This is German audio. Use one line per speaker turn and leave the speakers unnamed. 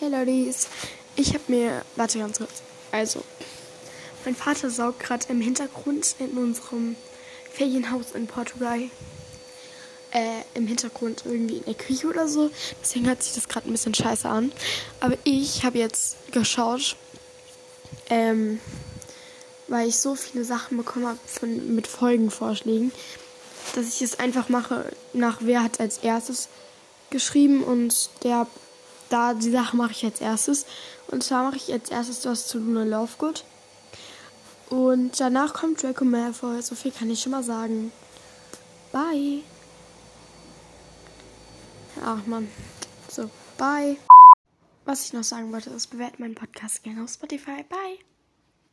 Hey Ladies, ich habe mir, warte ganz kurz. Also, mein Vater saugt gerade im Hintergrund in unserem Ferienhaus in Portugal. Äh, im Hintergrund irgendwie in der Küche oder so. Deswegen hört sich das gerade ein bisschen scheiße an. Aber ich habe jetzt geschaut, ähm, weil ich so viele Sachen bekommen habe mit Folgenvorschlägen, dass ich es einfach mache, nach wer hat als erstes geschrieben und der da die Sache mache ich als erstes. Und zwar mache ich als erstes das zu Luna Lovegood. Und danach kommt Draco Malfoy. So viel kann ich schon mal sagen. Bye. Ach man. So, bye. Was ich noch sagen wollte, ist, bewerten meinen Podcast gerne auf Spotify. Bye.